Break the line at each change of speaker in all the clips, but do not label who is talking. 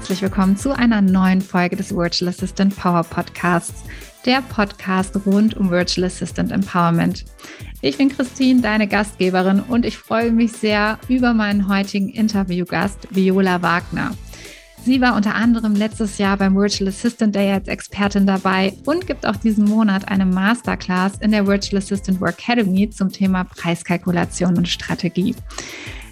herzlich willkommen zu einer neuen Folge des Virtual Assistant Power Podcasts, der Podcast rund um Virtual Assistant Empowerment. Ich bin Christine, deine Gastgeberin, und ich freue mich sehr über meinen heutigen Interviewgast, Viola Wagner. Sie war unter anderem letztes Jahr beim Virtual Assistant Day als Expertin dabei und gibt auch diesen Monat eine Masterclass in der Virtual Assistant Work Academy zum Thema Preiskalkulation und Strategie.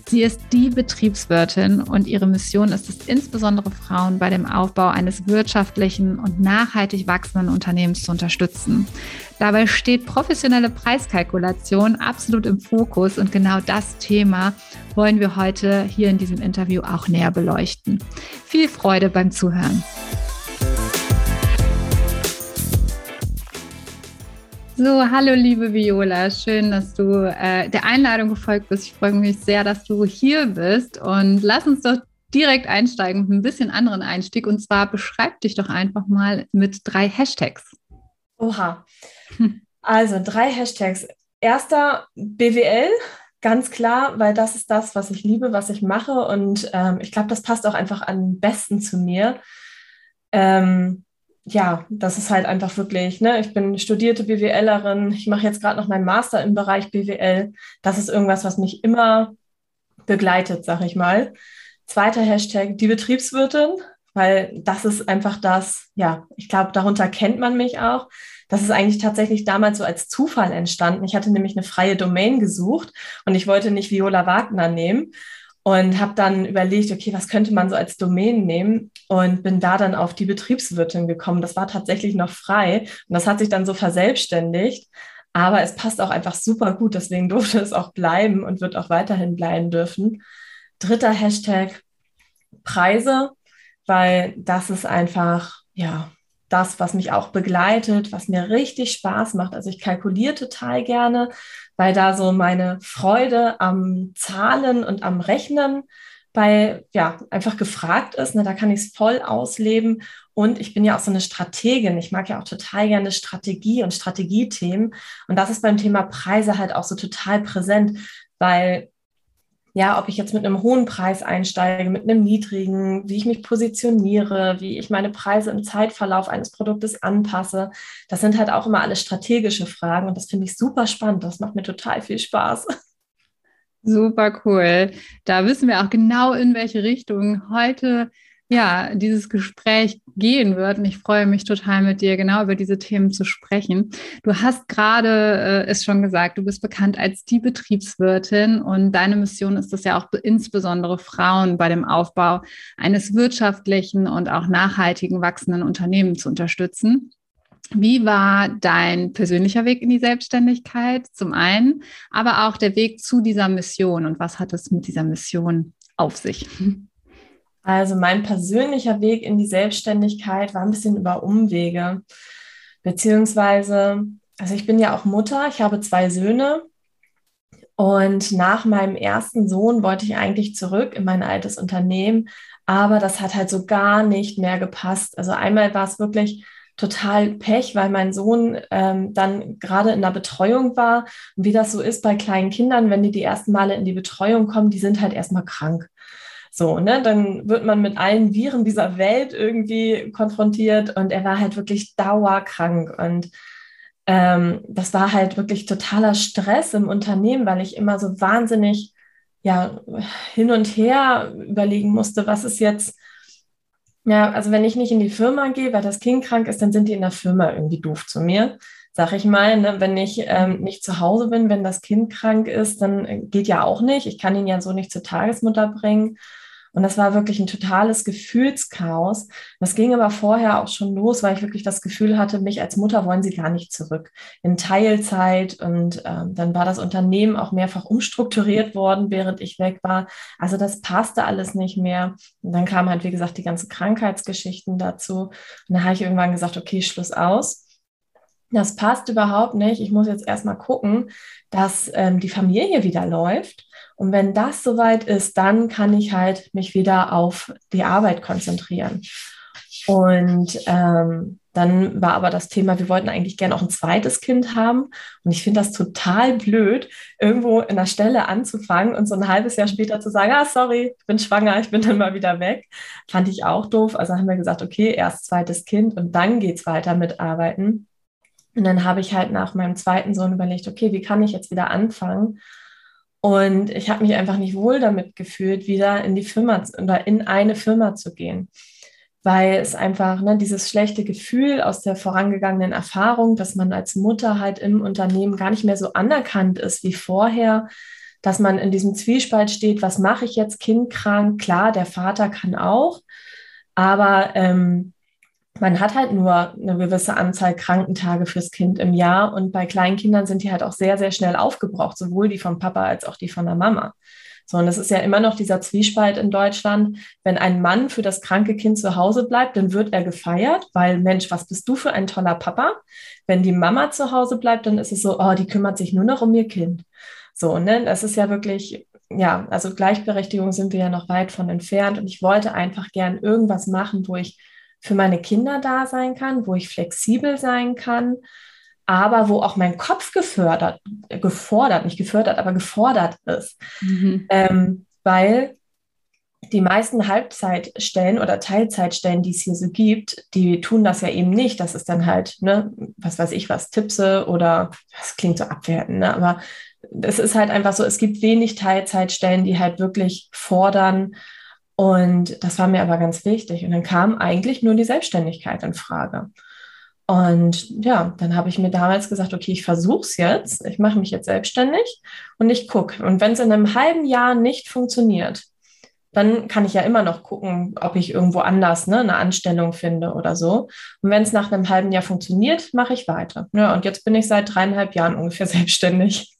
Sie ist die Betriebswirtin und ihre Mission ist es, insbesondere Frauen bei dem Aufbau eines wirtschaftlichen und nachhaltig wachsenden Unternehmens zu unterstützen. Dabei steht professionelle Preiskalkulation absolut im Fokus und genau das Thema wollen wir heute hier in diesem Interview auch näher beleuchten. Viel Freude beim Zuhören. So, hallo liebe Viola, schön, dass du äh, der Einladung gefolgt bist. Ich freue mich sehr, dass du hier bist und lass uns doch direkt einsteigen mit ein bisschen anderen Einstieg und zwar beschreib dich doch einfach mal mit drei Hashtags.
Oha. Also drei Hashtags. Erster BWL, ganz klar, weil das ist das, was ich liebe, was ich mache und ähm, ich glaube, das passt auch einfach am besten zu mir. Ähm, ja, das ist halt einfach wirklich, ne, ich bin studierte BWLerin, ich mache jetzt gerade noch meinen Master im Bereich BWL. Das ist irgendwas, was mich immer begleitet, sag ich mal. Zweiter Hashtag, die Betriebswirtin, weil das ist einfach das, ja, ich glaube, darunter kennt man mich auch. Das ist eigentlich tatsächlich damals so als Zufall entstanden. Ich hatte nämlich eine freie Domain gesucht und ich wollte nicht Viola Wagner nehmen und habe dann überlegt, okay, was könnte man so als Domain nehmen und bin da dann auf die Betriebswirtin gekommen. Das war tatsächlich noch frei und das hat sich dann so verselbstständigt. Aber es passt auch einfach super gut, deswegen durfte es auch bleiben und wird auch weiterhin bleiben dürfen. Dritter Hashtag Preise, weil das ist einfach, ja, das, was mich auch begleitet, was mir richtig Spaß macht. Also ich kalkuliere total gerne, weil da so meine Freude am Zahlen und am Rechnen bei, ja, einfach gefragt ist. Ne? Da kann ich es voll ausleben. Und ich bin ja auch so eine Strategin. Ich mag ja auch total gerne Strategie und Strategiethemen. Und das ist beim Thema Preise halt auch so total präsent, weil ja, ob ich jetzt mit einem hohen Preis einsteige, mit einem niedrigen, wie ich mich positioniere, wie ich meine Preise im Zeitverlauf eines Produktes anpasse. Das sind halt auch immer alles strategische Fragen und das finde ich super spannend. Das macht mir total viel Spaß.
Super cool. Da wissen wir auch genau, in welche Richtung heute ja, dieses Gespräch gehen wird. Und ich freue mich total mit dir genau über diese Themen zu sprechen. Du hast gerade äh, es schon gesagt, du bist bekannt als die Betriebswirtin und deine Mission ist es ja auch insbesondere Frauen bei dem Aufbau eines wirtschaftlichen und auch nachhaltigen wachsenden Unternehmens zu unterstützen. Wie war dein persönlicher Weg in die Selbstständigkeit zum einen, aber auch der Weg zu dieser Mission und was hat es mit dieser Mission auf sich?
Also mein persönlicher Weg in die Selbstständigkeit war ein bisschen über Umwege, beziehungsweise, also ich bin ja auch Mutter, ich habe zwei Söhne und nach meinem ersten Sohn wollte ich eigentlich zurück in mein altes Unternehmen, aber das hat halt so gar nicht mehr gepasst. Also einmal war es wirklich total Pech, weil mein Sohn ähm, dann gerade in der Betreuung war. Und wie das so ist bei kleinen Kindern, wenn die die ersten Male in die Betreuung kommen, die sind halt erstmal krank. So, ne, dann wird man mit allen Viren dieser Welt irgendwie konfrontiert und er war halt wirklich dauerkrank und ähm, das war halt wirklich totaler Stress im Unternehmen, weil ich immer so wahnsinnig ja hin und her überlegen musste, was ist jetzt ja, also wenn ich nicht in die Firma gehe, weil das Kind krank ist, dann sind die in der Firma irgendwie doof zu mir sag ich mal. Ne? Wenn ich ähm, nicht zu Hause bin, wenn das Kind krank ist, dann äh, geht ja auch nicht. Ich kann ihn ja so nicht zur Tagesmutter bringen. Und das war wirklich ein totales Gefühlschaos. Das ging aber vorher auch schon los, weil ich wirklich das Gefühl hatte, mich als Mutter wollen sie gar nicht zurück in Teilzeit. Und ähm, dann war das Unternehmen auch mehrfach umstrukturiert worden, während ich weg war. Also das passte alles nicht mehr. Und dann kamen halt, wie gesagt, die ganzen Krankheitsgeschichten dazu. Und dann habe ich irgendwann gesagt, okay, Schluss aus das passt überhaupt nicht. Ich muss jetzt erstmal gucken, dass ähm, die Familie wieder läuft. Und wenn das soweit ist, dann kann ich halt mich wieder auf die Arbeit konzentrieren. Und ähm, dann war aber das Thema, wir wollten eigentlich gerne auch ein zweites Kind haben. Und ich finde das total blöd, irgendwo in der Stelle anzufangen und so ein halbes Jahr später zu sagen, ah, sorry, ich bin schwanger, ich bin dann mal wieder weg. Fand ich auch doof. Also haben wir gesagt, okay, erst zweites Kind und dann geht es weiter mit Arbeiten. Und dann habe ich halt nach meinem zweiten Sohn überlegt, okay, wie kann ich jetzt wieder anfangen? Und ich habe mich einfach nicht wohl damit gefühlt, wieder in die Firma oder in eine Firma zu gehen. Weil es einfach ne, dieses schlechte Gefühl aus der vorangegangenen Erfahrung, dass man als Mutter halt im Unternehmen gar nicht mehr so anerkannt ist wie vorher, dass man in diesem Zwiespalt steht, was mache ich jetzt, Kind krank, klar, der Vater kann auch, aber ähm, man hat halt nur eine gewisse Anzahl Krankentage fürs Kind im Jahr und bei Kleinkindern sind die halt auch sehr, sehr schnell aufgebraucht, sowohl die vom Papa als auch die von der Mama. So, und es ist ja immer noch dieser Zwiespalt in Deutschland. Wenn ein Mann für das kranke Kind zu Hause bleibt, dann wird er gefeiert, weil Mensch, was bist du für ein toller Papa? Wenn die Mama zu Hause bleibt, dann ist es so, oh, die kümmert sich nur noch um ihr Kind. So, ne, das ist ja wirklich, ja, also Gleichberechtigung sind wir ja noch weit von entfernt. Und ich wollte einfach gern irgendwas machen, wo ich für meine Kinder da sein kann, wo ich flexibel sein kann, aber wo auch mein Kopf gefördert, gefordert, nicht gefördert, aber gefordert ist. Mhm. Ähm, weil die meisten Halbzeitstellen oder Teilzeitstellen, die es hier so gibt, die tun das ja eben nicht. Das ist dann halt, ne, was weiß ich was, Tippse oder, das klingt so abwertend, ne, aber es ist halt einfach so, es gibt wenig Teilzeitstellen, die halt wirklich fordern. Und das war mir aber ganz wichtig. Und dann kam eigentlich nur die Selbstständigkeit in Frage. Und ja, dann habe ich mir damals gesagt, okay, ich versuche es jetzt, ich mache mich jetzt selbstständig und ich gucke. Und wenn es in einem halben Jahr nicht funktioniert, dann kann ich ja immer noch gucken, ob ich irgendwo anders ne, eine Anstellung finde oder so. Und wenn es nach einem halben Jahr funktioniert, mache ich weiter. Ja, und jetzt bin ich seit dreieinhalb Jahren ungefähr selbstständig.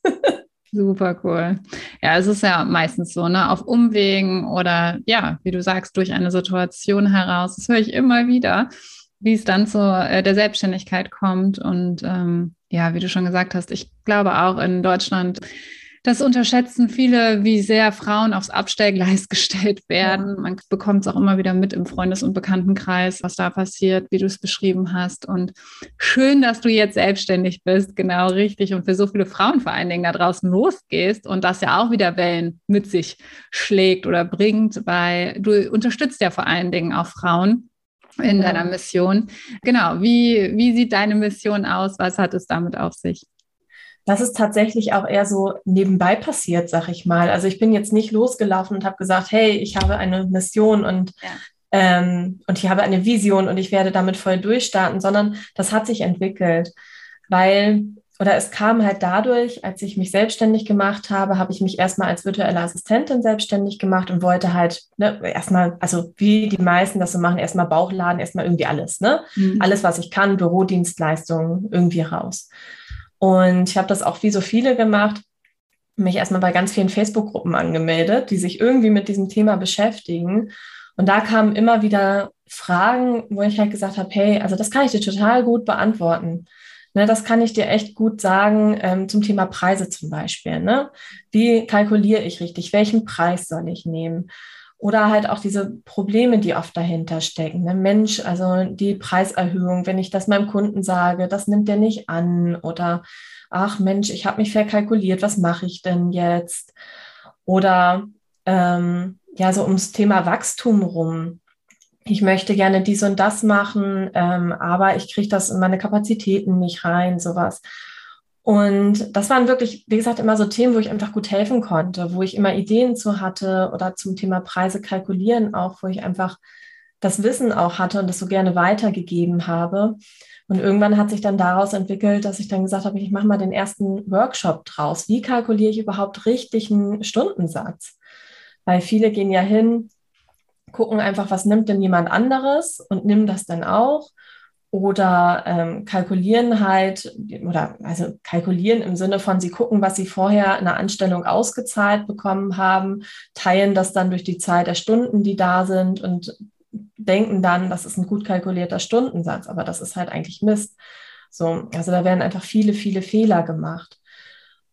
Super cool. Ja, es ist ja meistens so, ne, auf Umwegen oder ja, wie du sagst, durch eine Situation heraus. Das höre ich immer wieder wie es dann zu äh, der Selbstständigkeit kommt. Und ähm, ja, wie du schon gesagt hast, ich glaube auch in Deutschland, das unterschätzen viele, wie sehr Frauen aufs Abstellgleis gestellt werden. Ja. Man bekommt es auch immer wieder mit im Freundes- und Bekanntenkreis, was da passiert, wie du es beschrieben hast. Und schön, dass du jetzt selbstständig bist, genau richtig. Und für so viele Frauen vor allen Dingen da draußen losgehst und das ja auch wieder Wellen mit sich schlägt oder bringt, weil du unterstützt ja vor allen Dingen auch Frauen in deiner Mission. Genau, wie, wie sieht deine Mission aus? Was hat es damit auf sich?
Das ist tatsächlich auch eher so nebenbei passiert, sag ich mal. Also ich bin jetzt nicht losgelaufen und habe gesagt, hey, ich habe eine Mission und, ja. ähm, und ich habe eine Vision und ich werde damit voll durchstarten, sondern das hat sich entwickelt, weil oder es kam halt dadurch, als ich mich selbstständig gemacht habe, habe ich mich erstmal als virtuelle Assistentin selbstständig gemacht und wollte halt ne, erstmal, also wie die meisten das so machen, erstmal Bauchladen, erstmal irgendwie alles, ne? Mhm. Alles, was ich kann, Bürodienstleistungen irgendwie raus. Und ich habe das auch wie so viele gemacht, mich erstmal bei ganz vielen Facebook-Gruppen angemeldet, die sich irgendwie mit diesem Thema beschäftigen. Und da kamen immer wieder Fragen, wo ich halt gesagt habe, hey, also das kann ich dir total gut beantworten. Ne, das kann ich dir echt gut sagen ähm, zum Thema Preise zum Beispiel. Ne? Wie kalkuliere ich richtig? Welchen Preis soll ich nehmen? Oder halt auch diese Probleme, die oft dahinter stecken. Ne? Mensch, also die Preiserhöhung, wenn ich das meinem Kunden sage, das nimmt der nicht an. Oder ach Mensch, ich habe mich verkalkuliert, was mache ich denn jetzt? Oder ähm, ja, so ums Thema Wachstum rum ich möchte gerne dies und das machen, ähm, aber ich kriege das in meine Kapazitäten nicht rein, sowas. Und das waren wirklich, wie gesagt, immer so Themen, wo ich einfach gut helfen konnte, wo ich immer Ideen zu hatte oder zum Thema Preise kalkulieren auch, wo ich einfach das Wissen auch hatte und das so gerne weitergegeben habe. Und irgendwann hat sich dann daraus entwickelt, dass ich dann gesagt habe, ich mache mal den ersten Workshop draus. Wie kalkuliere ich überhaupt richtig einen Stundensatz? Weil viele gehen ja hin, gucken einfach, was nimmt denn jemand anderes und nimm das dann auch. Oder ähm, kalkulieren halt, oder also kalkulieren im Sinne von, sie gucken, was sie vorher in der Anstellung ausgezahlt bekommen haben, teilen das dann durch die Zahl der Stunden, die da sind und denken dann, das ist ein gut kalkulierter Stundensatz, aber das ist halt eigentlich Mist. So, also da werden einfach viele, viele Fehler gemacht.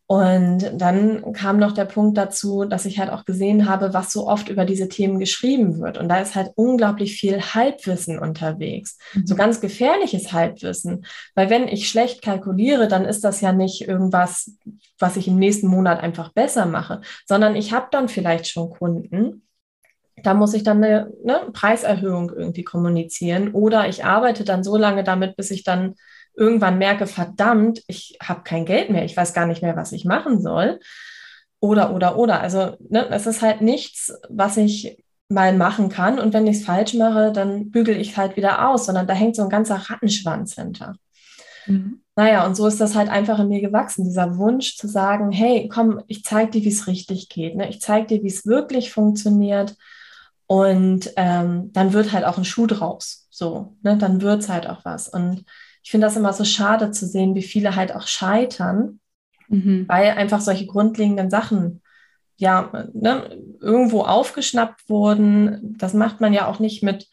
Und dann kam noch der Punkt dazu, dass ich halt auch gesehen habe, was so oft über diese Themen geschrieben wird. Und da ist halt unglaublich viel Halbwissen unterwegs. Mhm. So ganz gefährliches Halbwissen. Weil wenn ich schlecht kalkuliere, dann ist das ja nicht irgendwas, was ich im nächsten Monat einfach besser mache, sondern ich habe dann vielleicht schon Kunden. Da muss ich dann eine, eine Preiserhöhung irgendwie kommunizieren oder ich arbeite dann so lange damit, bis ich dann irgendwann merke, verdammt, ich habe kein Geld mehr, ich weiß gar nicht mehr, was ich machen soll. Oder, oder, oder. Also ne, es ist halt nichts, was ich mal machen kann. Und wenn ich es falsch mache, dann bügel ich es halt wieder aus, sondern da hängt so ein ganzer Rattenschwanz hinter. Mhm. Naja, und so ist das halt einfach in mir gewachsen, dieser Wunsch zu sagen, hey, komm, ich zeige dir, wie es richtig geht. Ne? Ich zeige dir, wie es wirklich funktioniert. Und ähm, dann wird halt auch ein Schuh draus. So, ne? dann wird es halt auch was. Und ich finde das immer so schade zu sehen, wie viele halt auch scheitern, mhm. weil einfach solche grundlegenden Sachen ja ne, irgendwo aufgeschnappt wurden. Das macht man ja auch nicht mit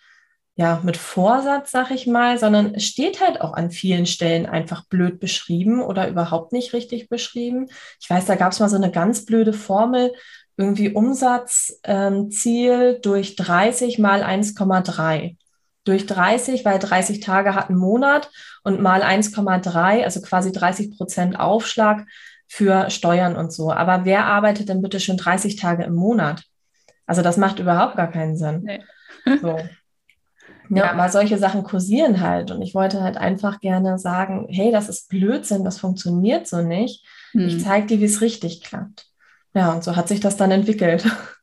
ja, mit Vorsatz, sag ich mal, sondern es steht halt auch an vielen Stellen einfach blöd beschrieben oder überhaupt nicht richtig beschrieben. Ich weiß, da gab es mal so eine ganz blöde Formel, irgendwie Umsatzziel ähm, durch 30 mal 1,3 durch 30, weil 30 Tage hat einen Monat und mal 1,3, also quasi 30 Prozent Aufschlag für Steuern und so. Aber wer arbeitet denn bitte schon 30 Tage im Monat? Also das macht überhaupt gar keinen Sinn. Nee. So. Ja, ja, aber solche Sachen kursieren halt. Und ich wollte halt einfach gerne sagen, hey, das ist Blödsinn, das funktioniert so nicht. Hm. Ich zeige dir, wie es richtig klappt. Ja, und so hat sich das dann entwickelt.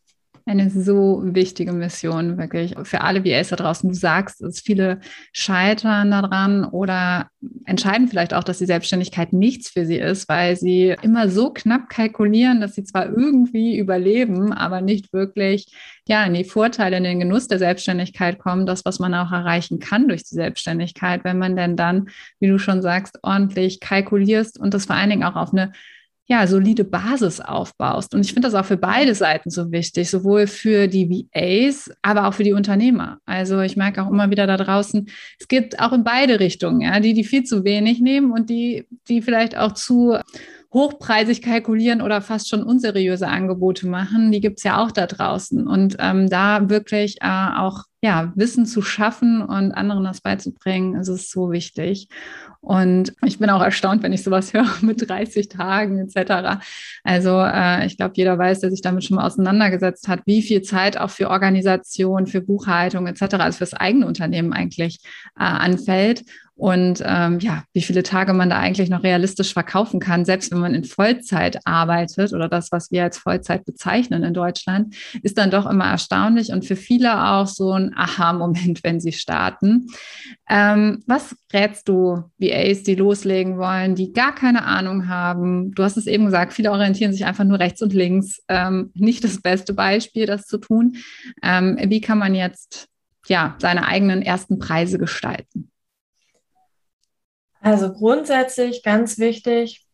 Eine so wichtige Mission, wirklich. Für alle VAs da draußen. Du sagst, dass viele scheitern daran oder entscheiden vielleicht auch, dass die Selbstständigkeit nichts für sie ist, weil sie immer so knapp kalkulieren, dass sie zwar irgendwie überleben, aber nicht wirklich ja, in die Vorteile, in den Genuss der Selbstständigkeit kommen, das, was man auch erreichen kann durch die Selbstständigkeit, wenn man denn dann, wie du schon sagst, ordentlich kalkulierst und das vor allen Dingen auch auf eine ja, solide Basis aufbaust. Und ich finde das auch für beide Seiten so wichtig, sowohl für die VAs, aber auch für die Unternehmer. Also ich merke auch immer wieder da draußen, es gibt auch in beide Richtungen, ja, die, die viel zu wenig nehmen und die, die vielleicht auch zu hochpreisig kalkulieren oder fast schon unseriöse Angebote machen, die gibt es ja auch da draußen. Und ähm, da wirklich äh, auch ja, Wissen zu schaffen und anderen das beizubringen, ist es so wichtig. Und ich bin auch erstaunt, wenn ich sowas höre mit 30 Tagen etc. Also äh, ich glaube, jeder weiß, der sich damit schon mal auseinandergesetzt hat, wie viel Zeit auch für Organisation, für Buchhaltung etc., also fürs eigene Unternehmen eigentlich äh, anfällt und ähm, ja, wie viele Tage man da eigentlich noch realistisch verkaufen kann, selbst wenn man in Vollzeit arbeitet oder das, was wir als Vollzeit bezeichnen in Deutschland, ist dann doch immer erstaunlich und für viele auch so ein Aha-Moment, wenn sie starten. Ähm, was rätst du VAs, die loslegen wollen, die gar keine Ahnung haben? Du hast es eben gesagt, viele orientieren sich einfach nur rechts und links. Ähm, nicht das beste Beispiel, das zu tun. Ähm, wie kann man jetzt ja seine eigenen ersten Preise gestalten?
Also grundsätzlich ganz wichtig,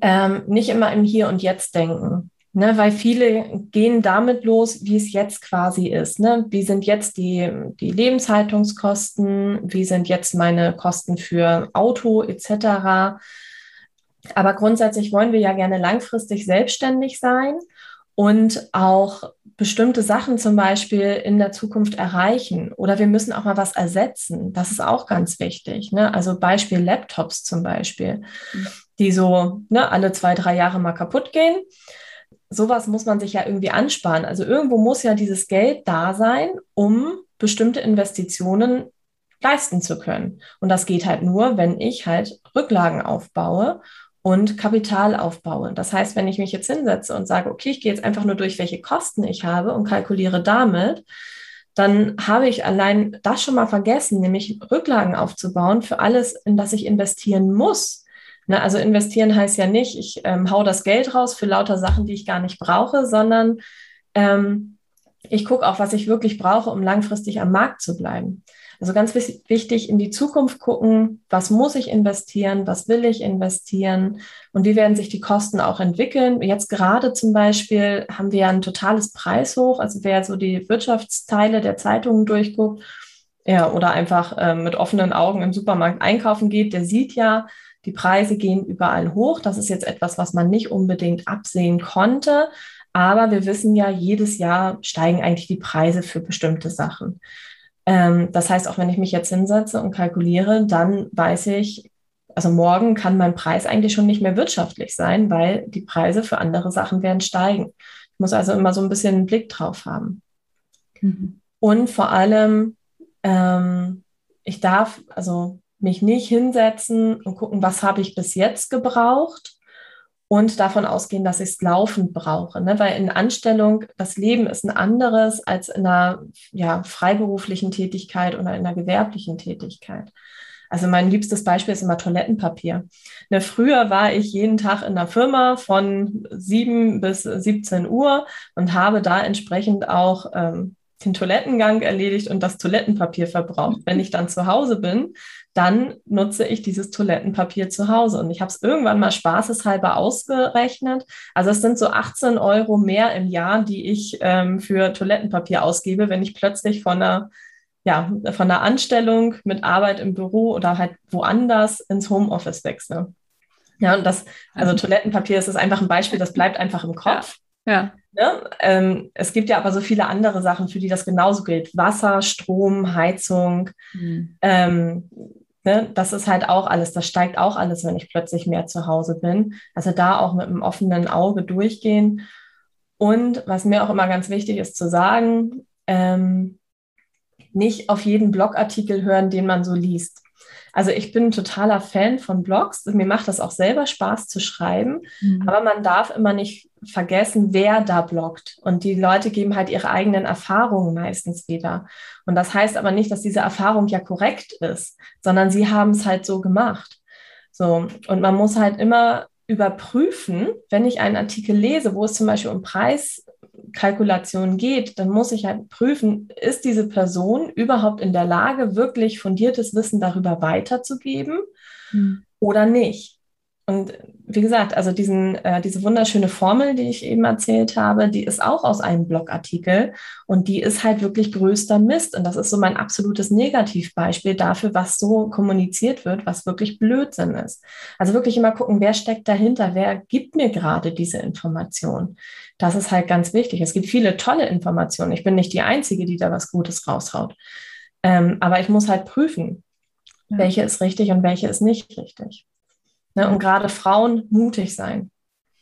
ähm, nicht immer im Hier und Jetzt denken. Ne, weil viele gehen damit los, wie es jetzt quasi ist. Ne? Wie sind jetzt die, die Lebenshaltungskosten? Wie sind jetzt meine Kosten für Auto etc.? Aber grundsätzlich wollen wir ja gerne langfristig selbstständig sein und auch bestimmte Sachen zum Beispiel in der Zukunft erreichen oder wir müssen auch mal was ersetzen. Das ist auch ganz wichtig. Ne? Also Beispiel Laptops zum Beispiel, mhm. die so ne, alle zwei, drei Jahre mal kaputt gehen. Sowas muss man sich ja irgendwie ansparen. Also irgendwo muss ja dieses Geld da sein, um bestimmte Investitionen leisten zu können. Und das geht halt nur, wenn ich halt Rücklagen aufbaue und Kapital aufbaue. Das heißt, wenn ich mich jetzt hinsetze und sage, okay, ich gehe jetzt einfach nur durch, welche Kosten ich habe und kalkuliere damit, dann habe ich allein das schon mal vergessen, nämlich Rücklagen aufzubauen für alles, in das ich investieren muss. Ne, also investieren heißt ja nicht, ich ähm, hau das Geld raus für lauter Sachen, die ich gar nicht brauche, sondern ähm, ich gucke auch, was ich wirklich brauche, um langfristig am Markt zu bleiben. Also ganz wichtig, in die Zukunft gucken, was muss ich investieren, was will ich investieren und wie werden sich die Kosten auch entwickeln. Jetzt gerade zum Beispiel haben wir ein totales Preishoch. Also wer so die Wirtschaftsteile der Zeitungen durchguckt, ja, oder einfach äh, mit offenen Augen im Supermarkt einkaufen geht, der sieht ja, Die Preise gehen überall hoch. Das ist jetzt etwas, was man nicht unbedingt absehen konnte. Aber wir wissen ja, jedes Jahr steigen eigentlich die Preise für bestimmte Sachen. Ähm, das heißt, auch wenn ich mich jetzt hinsetze und kalkuliere, dann weiß ich, also morgen kann mein Preis eigentlich schon nicht mehr wirtschaftlich sein, weil die Preise für andere Sachen werden steigen. Ich muss also immer so ein bisschen einen Blick drauf haben. Mhm. Und vor allem, ähm, ich darf also mich nicht hinsetzen und gucken, was habe ich bis jetzt gebraucht und davon ausgehen, dass ich es laufend brauche. Ne? Weil in Anstellung, das Leben ist ein anderes als in einer ja, freiberuflichen Tätigkeit oder in einer gewerblichen Tätigkeit. Also mein liebstes Beispiel ist immer Toilettenpapier. Ne, früher war ich jeden Tag in der Firma von 7 bis 17 Uhr und habe da entsprechend auch ähm, den Toilettengang erledigt und das Toilettenpapier verbraucht. Wenn ich dann zu Hause bin, dann nutze ich dieses Toilettenpapier zu Hause. Und ich habe es irgendwann mal spaßeshalber ausgerechnet. Also es sind so 18 Euro mehr im Jahr, die ich ähm, für Toilettenpapier ausgebe, wenn ich plötzlich von einer, ja, von einer Anstellung mit Arbeit im Büro oder halt woanders ins Homeoffice wechsle. Ja, und das, also Toilettenpapier, das ist einfach ein Beispiel, das bleibt einfach im Kopf. Ja. Ja. Ne? Ähm, es gibt ja aber so viele andere Sachen, für die das genauso gilt. Wasser, Strom, Heizung. Mhm. Ähm, ne? Das ist halt auch alles, das steigt auch alles, wenn ich plötzlich mehr zu Hause bin. Also da auch mit einem offenen Auge durchgehen. Und was mir auch immer ganz wichtig ist zu sagen, ähm, nicht auf jeden Blogartikel hören, den man so liest. Also ich bin ein totaler Fan von Blogs. Mir macht das auch selber Spaß zu schreiben. Mhm. Aber man darf immer nicht vergessen, wer da bloggt. Und die Leute geben halt ihre eigenen Erfahrungen meistens wieder. Und das heißt aber nicht, dass diese Erfahrung ja korrekt ist, sondern sie haben es halt so gemacht. So. Und man muss halt immer überprüfen, wenn ich einen Artikel lese, wo es zum Beispiel um Preis Kalkulation geht, dann muss ich halt prüfen, ist diese Person überhaupt in der Lage, wirklich fundiertes Wissen darüber weiterzugeben mhm. oder nicht. Und wie gesagt, also diesen, äh, diese wunderschöne Formel, die ich eben erzählt habe, die ist auch aus einem Blogartikel und die ist halt wirklich größter Mist. Und das ist so mein absolutes Negativbeispiel dafür, was so kommuniziert wird, was wirklich Blödsinn ist. Also wirklich immer gucken, wer steckt dahinter, wer gibt mir gerade diese Information. Das ist halt ganz wichtig. Es gibt viele tolle Informationen. Ich bin nicht die Einzige, die da was Gutes raushaut. Ähm, aber ich muss halt prüfen, ja. welche ist richtig und welche ist nicht richtig. Ne? Und gerade Frauen mutig sein.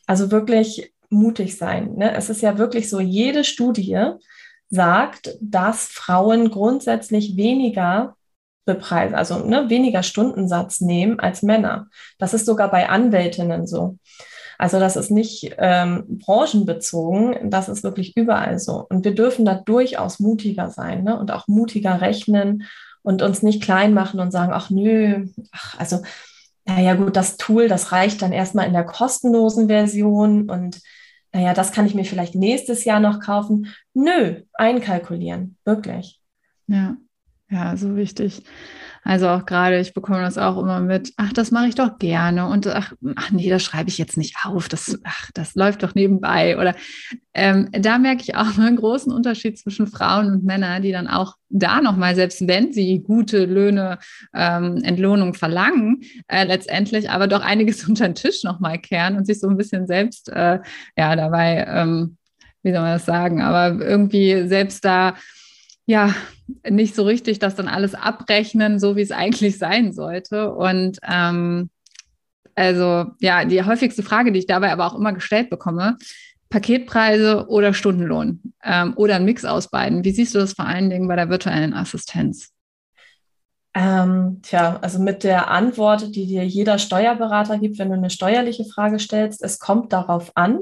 Also wirklich mutig sein. Ne? Es ist ja wirklich so, jede Studie sagt, dass Frauen grundsätzlich weniger bepreisen, also ne, weniger Stundensatz nehmen als Männer. Das ist sogar bei Anwältinnen so. Also das ist nicht ähm, branchenbezogen, das ist wirklich überall so. Und wir dürfen da durchaus mutiger sein ne? und auch mutiger rechnen und uns nicht klein machen und sagen, ach nö, ach, also naja gut, das Tool, das reicht dann erstmal in der kostenlosen Version und naja, das kann ich mir vielleicht nächstes Jahr noch kaufen. Nö, einkalkulieren, wirklich.
Ja, ja, so wichtig. Also auch gerade, ich bekomme das auch immer mit, ach, das mache ich doch gerne und ach, ach nee, das schreibe ich jetzt nicht auf, das, ach, das läuft doch nebenbei. Oder ähm, da merke ich auch einen großen Unterschied zwischen Frauen und Männern, die dann auch da nochmal, selbst wenn sie gute Löhne, ähm, Entlohnung verlangen, äh, letztendlich aber doch einiges unter den Tisch nochmal kehren und sich so ein bisschen selbst, äh, ja, dabei, ähm, wie soll man das sagen, aber irgendwie selbst da ja, nicht so richtig das dann alles abrechnen, so wie es eigentlich sein sollte. Und ähm, also ja, die häufigste Frage, die ich dabei aber auch immer gestellt bekomme, Paketpreise oder Stundenlohn ähm, oder ein Mix aus beiden. Wie siehst du das vor allen Dingen bei der virtuellen Assistenz?
Ähm, tja, also mit der Antwort, die dir jeder Steuerberater gibt, wenn du eine steuerliche Frage stellst, es kommt darauf an.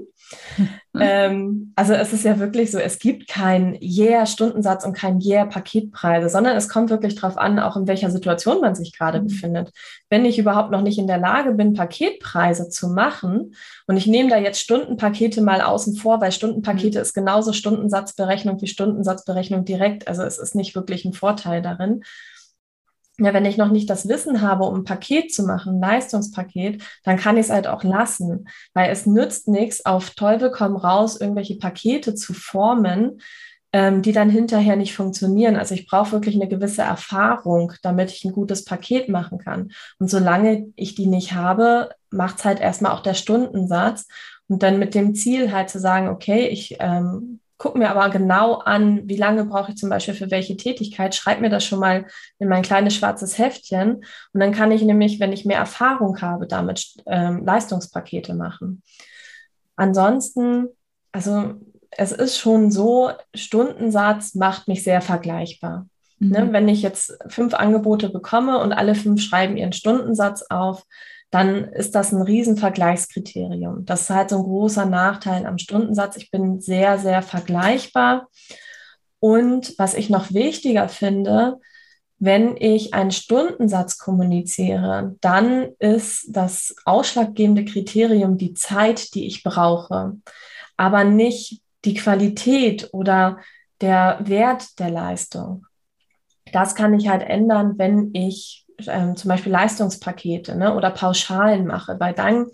ähm, also es ist ja wirklich so, es gibt keinen Yeah-Stundensatz und keinen Yeah-Paketpreise, sondern es kommt wirklich darauf an, auch in welcher Situation man sich gerade mhm. befindet. Wenn ich überhaupt noch nicht in der Lage bin, Paketpreise zu machen und ich nehme da jetzt Stundenpakete mal außen vor, weil Stundenpakete mhm. ist genauso Stundensatzberechnung wie Stundensatzberechnung direkt. Also es ist nicht wirklich ein Vorteil darin ja, wenn ich noch nicht das Wissen habe, um ein Paket zu machen, ein Leistungspaket, dann kann ich es halt auch lassen, weil es nützt nichts, auf Teufel komm raus, irgendwelche Pakete zu formen, ähm, die dann hinterher nicht funktionieren. Also ich brauche wirklich eine gewisse Erfahrung, damit ich ein gutes Paket machen kann. Und solange ich die nicht habe, macht es halt erstmal auch der Stundensatz. Und dann mit dem Ziel halt zu sagen, okay, ich ähm, gucke mir aber genau an, wie lange brauche ich zum Beispiel für welche Tätigkeit, schreibe mir das schon mal in mein kleines schwarzes Heftchen. Und dann kann ich nämlich, wenn ich mehr Erfahrung habe, damit ähm, Leistungspakete machen. Ansonsten, also es ist schon so, Stundensatz macht mich sehr vergleichbar. Mhm. Ne, wenn ich jetzt fünf Angebote bekomme und alle fünf schreiben ihren Stundensatz auf, dann ist das ein Riesenvergleichskriterium. Das ist halt so ein großer Nachteil am Stundensatz. Ich bin sehr, sehr vergleichbar. Und was ich noch wichtiger finde, wenn ich einen Stundensatz kommuniziere, dann ist das ausschlaggebende Kriterium die Zeit, die ich brauche, aber nicht die Qualität oder der Wert der Leistung. Das kann ich halt ändern, wenn ich ähm, zum Beispiel Leistungspakete ne, oder Pauschalen mache, weil dann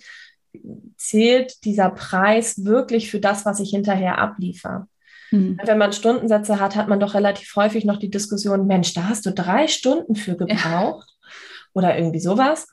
zählt dieser Preis wirklich für das, was ich hinterher abliefere. Mhm. Wenn man Stundensätze hat, hat man doch relativ häufig noch die Diskussion, Mensch, da hast du drei Stunden für gebraucht ja. oder irgendwie sowas.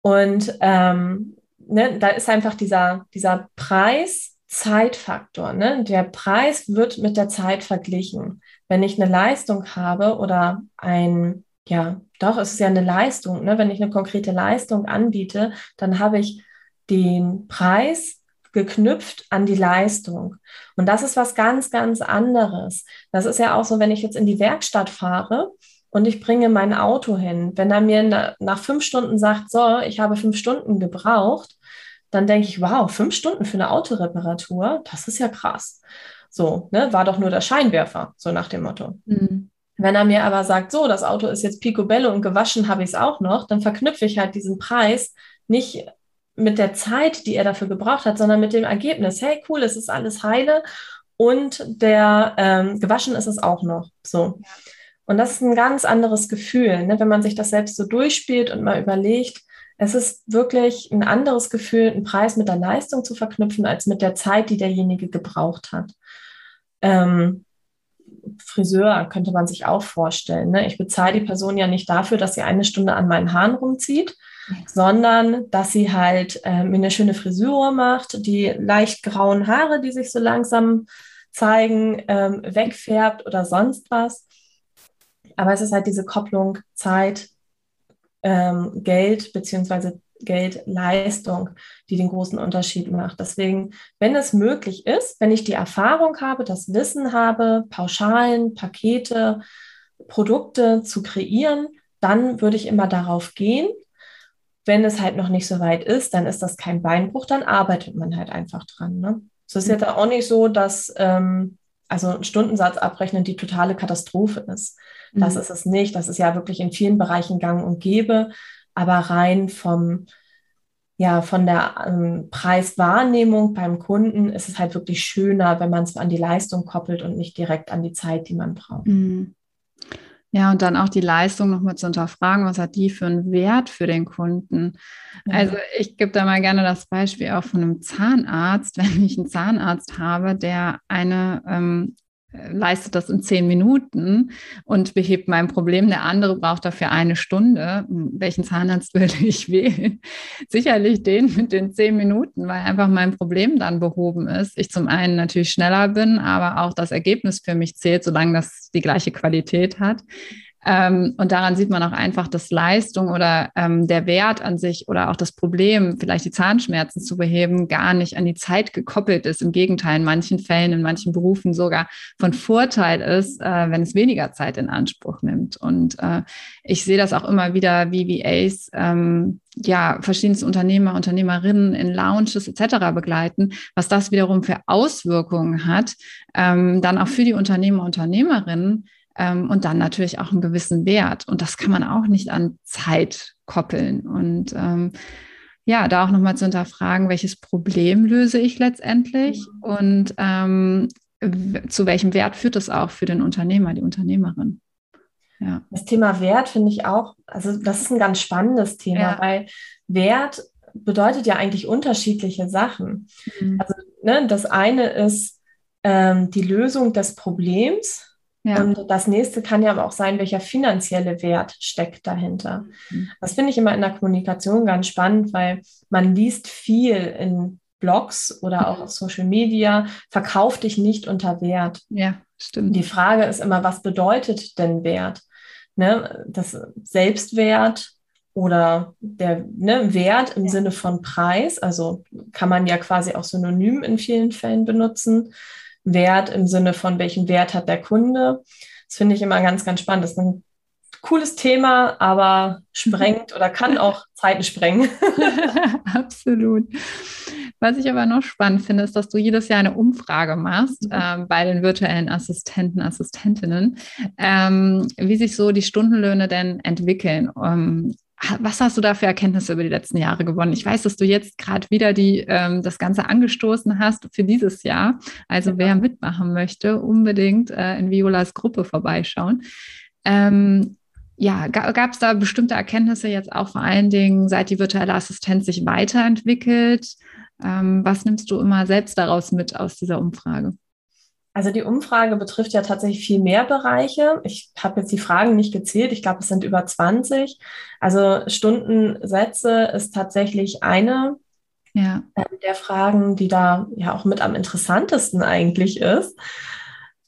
Und ähm, ne, da ist einfach dieser, dieser Preis Zeitfaktor. Ne? Der Preis wird mit der Zeit verglichen. Wenn ich eine Leistung habe oder ein, ja, doch, es ist ja eine Leistung. Ne? Wenn ich eine konkrete Leistung anbiete, dann habe ich den Preis geknüpft an die Leistung. Und das ist was ganz, ganz anderes. Das ist ja auch so, wenn ich jetzt in die Werkstatt fahre und ich bringe mein Auto hin. Wenn er mir nach fünf Stunden sagt, so, ich habe fünf Stunden gebraucht, dann denke ich, wow, fünf Stunden für eine Autoreparatur, das ist ja krass. So, ne, war doch nur der Scheinwerfer, so nach dem Motto. Mhm. Wenn er mir aber sagt, so, das Auto ist jetzt picobello und gewaschen habe ich es auch noch, dann verknüpfe ich halt diesen Preis nicht mit der Zeit, die er dafür gebraucht hat, sondern mit dem Ergebnis, hey, cool, es ist alles heile und der ähm, gewaschen ist es auch noch. So. Und das ist ein ganz anderes Gefühl, ne? wenn man sich das selbst so durchspielt und mal überlegt, es ist wirklich ein anderes Gefühl, einen Preis mit der Leistung zu verknüpfen, als mit der Zeit, die derjenige gebraucht hat. Ähm, Friseur könnte man sich auch vorstellen. Ne? Ich bezahle die Person ja nicht dafür, dass sie eine Stunde an meinen Haaren rumzieht, sondern dass sie halt äh, mir eine schöne Frisur macht, die leicht grauen Haare, die sich so langsam zeigen, ähm, wegfärbt oder sonst was. Aber es ist halt diese Kopplung Zeit, ähm, Geld beziehungsweise Geldleistung, die den großen Unterschied macht. Deswegen, wenn es möglich ist, wenn ich die Erfahrung habe, das Wissen habe, Pauschalen, Pakete, Produkte zu kreieren, dann würde ich immer darauf gehen. Wenn es halt noch nicht so weit ist, dann ist das kein Beinbruch, dann arbeitet man halt einfach dran. Ne? Es ist jetzt auch nicht so, dass ähm, also ein Stundensatz abrechnen die totale Katastrophe ist. Das mhm. ist es nicht. Das ist ja wirklich in vielen Bereichen gang und gäbe. Aber rein vom, ja, von der ähm, Preiswahrnehmung beim Kunden ist es halt wirklich schöner, wenn man es an die Leistung koppelt und nicht direkt an die Zeit, die man braucht. Mhm.
Ja, und dann auch die Leistung nochmal zu unterfragen, was hat die für einen Wert für den Kunden? Ja. Also ich gebe da mal gerne das Beispiel auch von einem Zahnarzt. Wenn ich einen Zahnarzt habe, der eine ähm, leistet das in zehn Minuten und behebt mein Problem. Der andere braucht dafür eine Stunde. Welchen Zahnarzt würde ich wählen? Sicherlich den mit den zehn Minuten, weil einfach mein Problem dann behoben ist. Ich zum einen natürlich schneller bin, aber auch das Ergebnis für mich zählt, solange das die gleiche Qualität hat. Ähm, und daran sieht man auch einfach, dass Leistung oder ähm, der Wert an sich oder auch das Problem, vielleicht die Zahnschmerzen zu beheben, gar nicht an die Zeit gekoppelt ist. Im Gegenteil, in manchen Fällen, in manchen Berufen sogar von Vorteil ist, äh, wenn es weniger Zeit in Anspruch nimmt. Und äh, ich sehe das auch immer wieder, wie VAs ähm, ja, verschiedenste Unternehmer, Unternehmerinnen in Lounges etc. begleiten, was das wiederum für Auswirkungen hat, ähm, dann auch für die Unternehmer, Unternehmerinnen, ähm, und dann natürlich auch einen gewissen Wert. Und das kann man auch nicht an Zeit koppeln. Und ähm, ja, da auch nochmal zu hinterfragen, welches Problem löse ich letztendlich mhm. und ähm, zu welchem Wert führt das auch für den Unternehmer, die Unternehmerin.
Ja. Das Thema Wert finde ich auch, also das ist ein ganz spannendes Thema, ja. weil Wert bedeutet ja eigentlich unterschiedliche Sachen. Mhm. Also ne, das eine ist ähm, die Lösung des Problems. Ja. Und das nächste kann ja aber auch sein, welcher finanzielle Wert steckt dahinter. Mhm. Das finde ich immer in der Kommunikation ganz spannend, weil man liest viel in Blogs oder auch auf Social Media, verkauf dich nicht unter Wert.
Ja, stimmt.
Die Frage ist immer, was bedeutet denn Wert? Ne? Das Selbstwert oder der ne, Wert im Sinne von Preis, also kann man ja quasi auch synonym in vielen Fällen benutzen. Wert im Sinne von, welchen Wert hat der Kunde? Das finde ich immer ganz, ganz spannend. Das ist ein cooles Thema, aber sprengt oder kann auch Zeiten sprengen.
Absolut. Was ich aber noch spannend finde, ist, dass du jedes Jahr eine Umfrage machst mhm. ähm, bei den virtuellen Assistenten, Assistentinnen, ähm, wie sich so die Stundenlöhne denn entwickeln. Um, was hast du da für Erkenntnisse über die letzten Jahre gewonnen? Ich weiß, dass du jetzt gerade wieder die, ähm, das Ganze angestoßen hast für dieses Jahr. Also ja. wer mitmachen möchte, unbedingt äh, in Violas Gruppe vorbeischauen. Ähm, ja, gab es da bestimmte Erkenntnisse jetzt auch vor allen Dingen, seit die virtuelle Assistenz sich weiterentwickelt? Ähm, was nimmst du immer selbst daraus mit aus dieser Umfrage?
Also die Umfrage betrifft ja tatsächlich viel mehr Bereiche. Ich habe jetzt die Fragen nicht gezählt. Ich glaube, es sind über 20. Also Stundensätze ist tatsächlich eine ja. Ähm, der Fragen, die da ja auch mit am interessantesten eigentlich ist.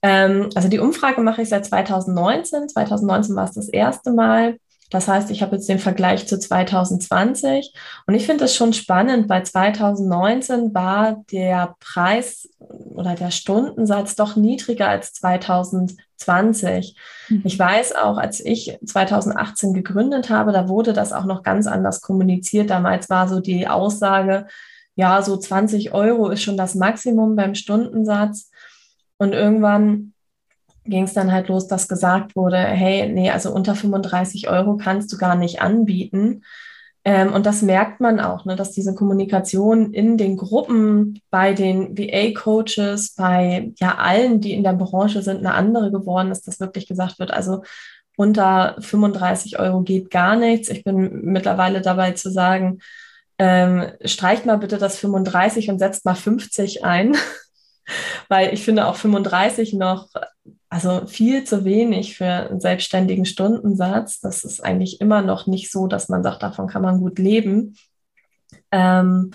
Ähm, also die Umfrage mache ich seit 2019. 2019 war es das erste Mal. Das heißt, ich habe jetzt den Vergleich zu 2020 und ich finde es schon spannend, weil 2019 war der Preis oder der Stundensatz doch niedriger als 2020. Mhm. Ich weiß auch, als ich 2018 gegründet habe, da wurde das auch noch ganz anders kommuniziert. Damals war so die Aussage, ja, so 20 Euro ist schon das Maximum beim Stundensatz. Und irgendwann ging es dann halt los, dass gesagt wurde, hey, nee, also unter 35 Euro kannst du gar nicht anbieten. Ähm, und das merkt man auch, ne, dass diese Kommunikation in den Gruppen, bei den VA-Coaches, bei ja allen, die in der Branche sind, eine andere geworden ist, dass wirklich gesagt wird, also unter 35 Euro geht gar nichts. Ich bin mittlerweile dabei zu sagen, ähm, streicht mal bitte das 35 und setzt mal 50 ein, weil ich finde auch 35 noch also viel zu wenig für einen selbstständigen Stundensatz. Das ist eigentlich immer noch nicht so, dass man sagt, davon kann man gut leben. Ähm,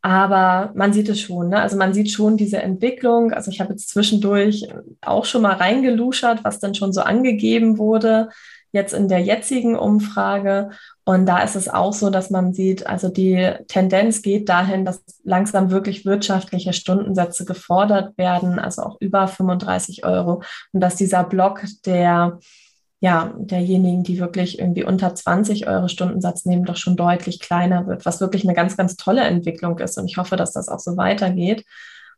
aber man sieht es schon, ne? also man sieht schon diese Entwicklung. Also ich habe jetzt zwischendurch auch schon mal reingeluschert, was dann schon so angegeben wurde jetzt in der jetzigen Umfrage. Und da ist es auch so, dass man sieht, also die Tendenz geht dahin, dass langsam wirklich wirtschaftliche Stundensätze gefordert werden, also auch über 35 Euro. Und dass dieser Block der, ja, derjenigen, die wirklich irgendwie unter 20 Euro Stundensatz nehmen, doch schon deutlich kleiner wird, was wirklich eine ganz, ganz tolle Entwicklung ist. Und ich hoffe, dass das auch so weitergeht.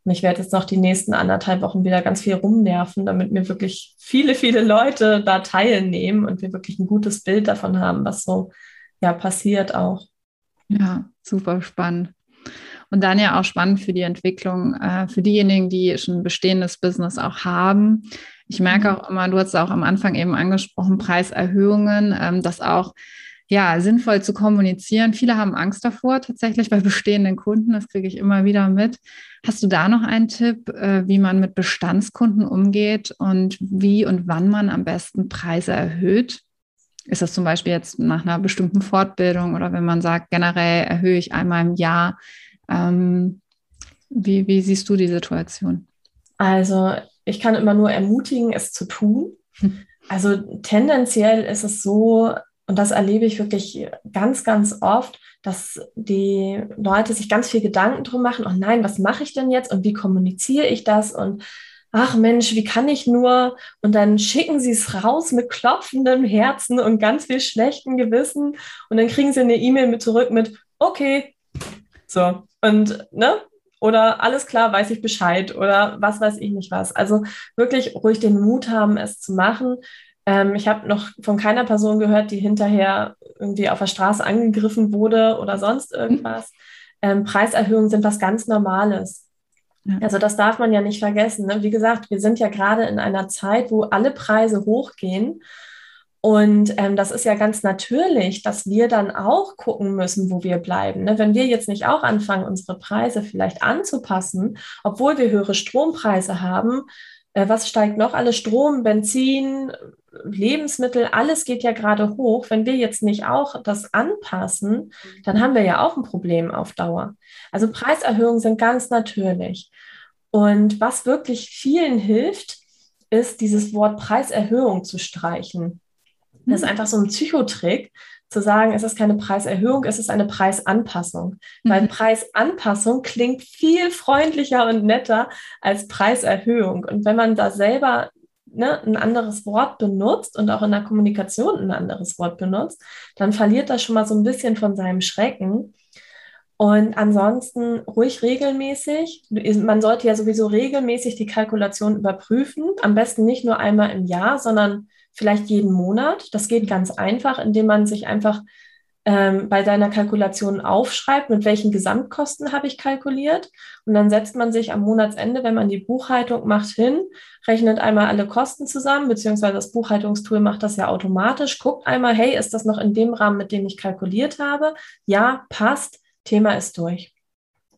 Und ich werde jetzt noch die nächsten anderthalb Wochen wieder ganz viel rumnerven, damit mir wirklich viele, viele Leute da teilnehmen und wir wirklich ein gutes Bild davon haben, was so ja passiert auch.
Ja, super spannend. Und dann ja auch spannend für die Entwicklung, äh, für diejenigen, die schon ein bestehendes Business auch haben. Ich merke mhm. auch immer, du hast auch am Anfang eben angesprochen, Preiserhöhungen, ähm, dass auch ja, sinnvoll zu kommunizieren. Viele haben Angst davor, tatsächlich bei bestehenden Kunden. Das kriege ich immer wieder mit. Hast du da noch einen Tipp, äh, wie man mit Bestandskunden umgeht und wie und wann man am besten Preise erhöht? Ist das zum Beispiel jetzt nach einer bestimmten Fortbildung oder wenn man sagt, generell erhöhe ich einmal im Jahr? Ähm, wie, wie siehst du die Situation?
Also ich kann immer nur ermutigen, es zu tun. Hm. Also tendenziell ist es so, und das erlebe ich wirklich ganz, ganz oft, dass die Leute sich ganz viel Gedanken drum machen, oh nein, was mache ich denn jetzt und wie kommuniziere ich das und ach Mensch, wie kann ich nur? Und dann schicken sie es raus mit klopfendem Herzen und ganz viel schlechten Gewissen und dann kriegen sie eine E-Mail mit zurück mit, okay, so und ne? Oder alles klar, weiß ich Bescheid oder was weiß ich nicht was. Also wirklich ruhig den Mut haben, es zu machen. Ähm, ich habe noch von keiner Person gehört, die hinterher irgendwie auf der Straße angegriffen wurde oder sonst irgendwas. Ähm, Preiserhöhungen sind was ganz Normales. Also das darf man ja nicht vergessen. Ne? Wie gesagt, wir sind ja gerade in einer Zeit, wo alle Preise hochgehen. Und ähm, das ist ja ganz natürlich, dass wir dann auch gucken müssen, wo wir bleiben. Ne? Wenn wir jetzt nicht auch anfangen, unsere Preise vielleicht anzupassen, obwohl wir höhere Strompreise haben, äh, was steigt noch? Alles Strom, Benzin, Lebensmittel, alles geht ja gerade hoch. Wenn wir jetzt nicht auch das anpassen, dann haben wir ja auch ein Problem auf Dauer. Also Preiserhöhungen sind ganz natürlich. Und was wirklich vielen hilft, ist dieses Wort Preiserhöhung zu streichen. Das ist mhm. einfach so ein Psychotrick, zu sagen, es ist keine Preiserhöhung, es ist eine Preisanpassung. Mhm. Weil Preisanpassung klingt viel freundlicher und netter als Preiserhöhung. Und wenn man da selber ne, ein anderes Wort benutzt und auch in der Kommunikation ein anderes Wort benutzt, dann verliert das schon mal so ein bisschen von seinem Schrecken. Und ansonsten ruhig regelmäßig. Man sollte ja sowieso regelmäßig die Kalkulation überprüfen. Am besten nicht nur einmal im Jahr, sondern vielleicht jeden Monat. Das geht ganz einfach, indem man sich einfach ähm, bei deiner Kalkulation aufschreibt, mit welchen Gesamtkosten habe ich kalkuliert. Und dann setzt man sich am Monatsende, wenn man die Buchhaltung macht, hin, rechnet einmal alle Kosten zusammen, beziehungsweise das Buchhaltungstool macht das ja automatisch, guckt einmal, hey, ist das noch in dem Rahmen, mit dem ich kalkuliert habe? Ja, passt, Thema ist durch.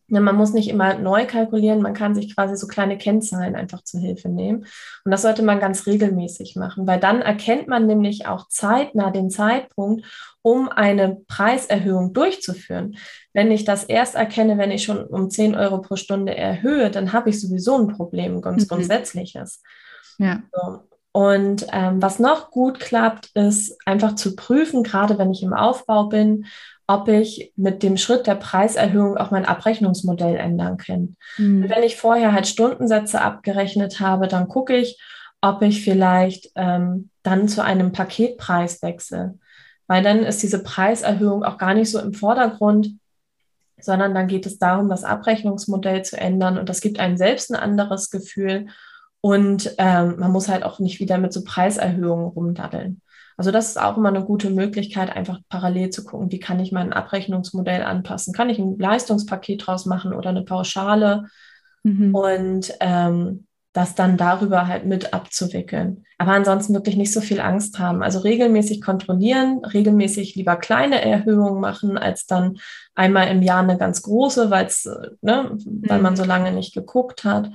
Ja, man muss nicht immer neu kalkulieren, man kann sich quasi so kleine Kennzahlen einfach zur Hilfe nehmen. Und das sollte man ganz regelmäßig machen, weil dann erkennt man nämlich auch zeitnah den Zeitpunkt, um eine Preiserhöhung durchzuführen. Wenn ich das erst erkenne, wenn ich schon um 10 Euro pro Stunde erhöhe, dann habe ich sowieso ein Problem, ganz mhm. grundsätzliches. Ja. So. Und ähm, was noch gut klappt, ist einfach zu prüfen, gerade wenn ich im Aufbau bin, ob ich mit dem Schritt der Preiserhöhung auch mein Abrechnungsmodell ändern kann. Mhm. Wenn ich vorher halt Stundensätze abgerechnet habe, dann gucke ich, ob ich vielleicht ähm, dann zu einem Paketpreis wechsle. Weil dann ist diese Preiserhöhung auch gar nicht so im Vordergrund, sondern dann geht es darum, das Abrechnungsmodell zu ändern und das gibt einem selbst ein anderes Gefühl und ähm, man muss halt auch nicht wieder mit so Preiserhöhungen rumdaddeln. Also das ist auch immer eine gute Möglichkeit, einfach parallel zu gucken, wie kann ich mein Abrechnungsmodell anpassen? Kann ich ein Leistungspaket draus machen oder eine Pauschale? Mhm. Und ähm, das dann darüber halt mit abzuwickeln. Aber ansonsten wirklich nicht so viel Angst haben. Also regelmäßig kontrollieren, regelmäßig lieber kleine Erhöhungen machen, als dann einmal im Jahr eine ganz große, weil's, ne, mhm. weil man so lange nicht geguckt hat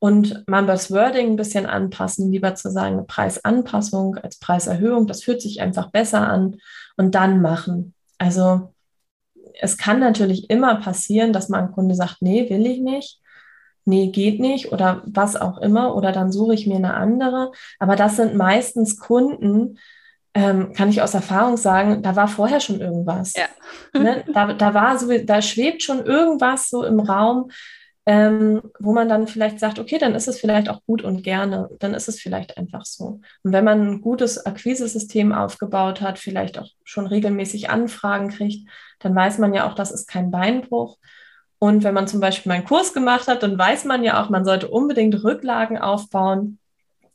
und man das Wording ein bisschen anpassen, lieber zu sagen, Preisanpassung als Preiserhöhung, das fühlt sich einfach besser an und dann machen. Also es kann natürlich immer passieren, dass man ein Kunde sagt, nee, will ich nicht, nee, geht nicht oder was auch immer oder dann suche ich mir eine andere. Aber das sind meistens Kunden, ähm, kann ich aus Erfahrung sagen, da war vorher schon irgendwas. Ja. ne? da, da war so, da schwebt schon irgendwas so im Raum, ähm, wo man dann vielleicht sagt, okay, dann ist es vielleicht auch gut und gerne, dann ist es vielleicht einfach so. Und wenn man ein gutes Akquisesystem aufgebaut hat, vielleicht auch schon regelmäßig Anfragen kriegt, dann weiß man ja auch, das ist kein Beinbruch. Und wenn man zum Beispiel meinen Kurs gemacht hat, dann weiß man ja auch, man sollte unbedingt Rücklagen aufbauen,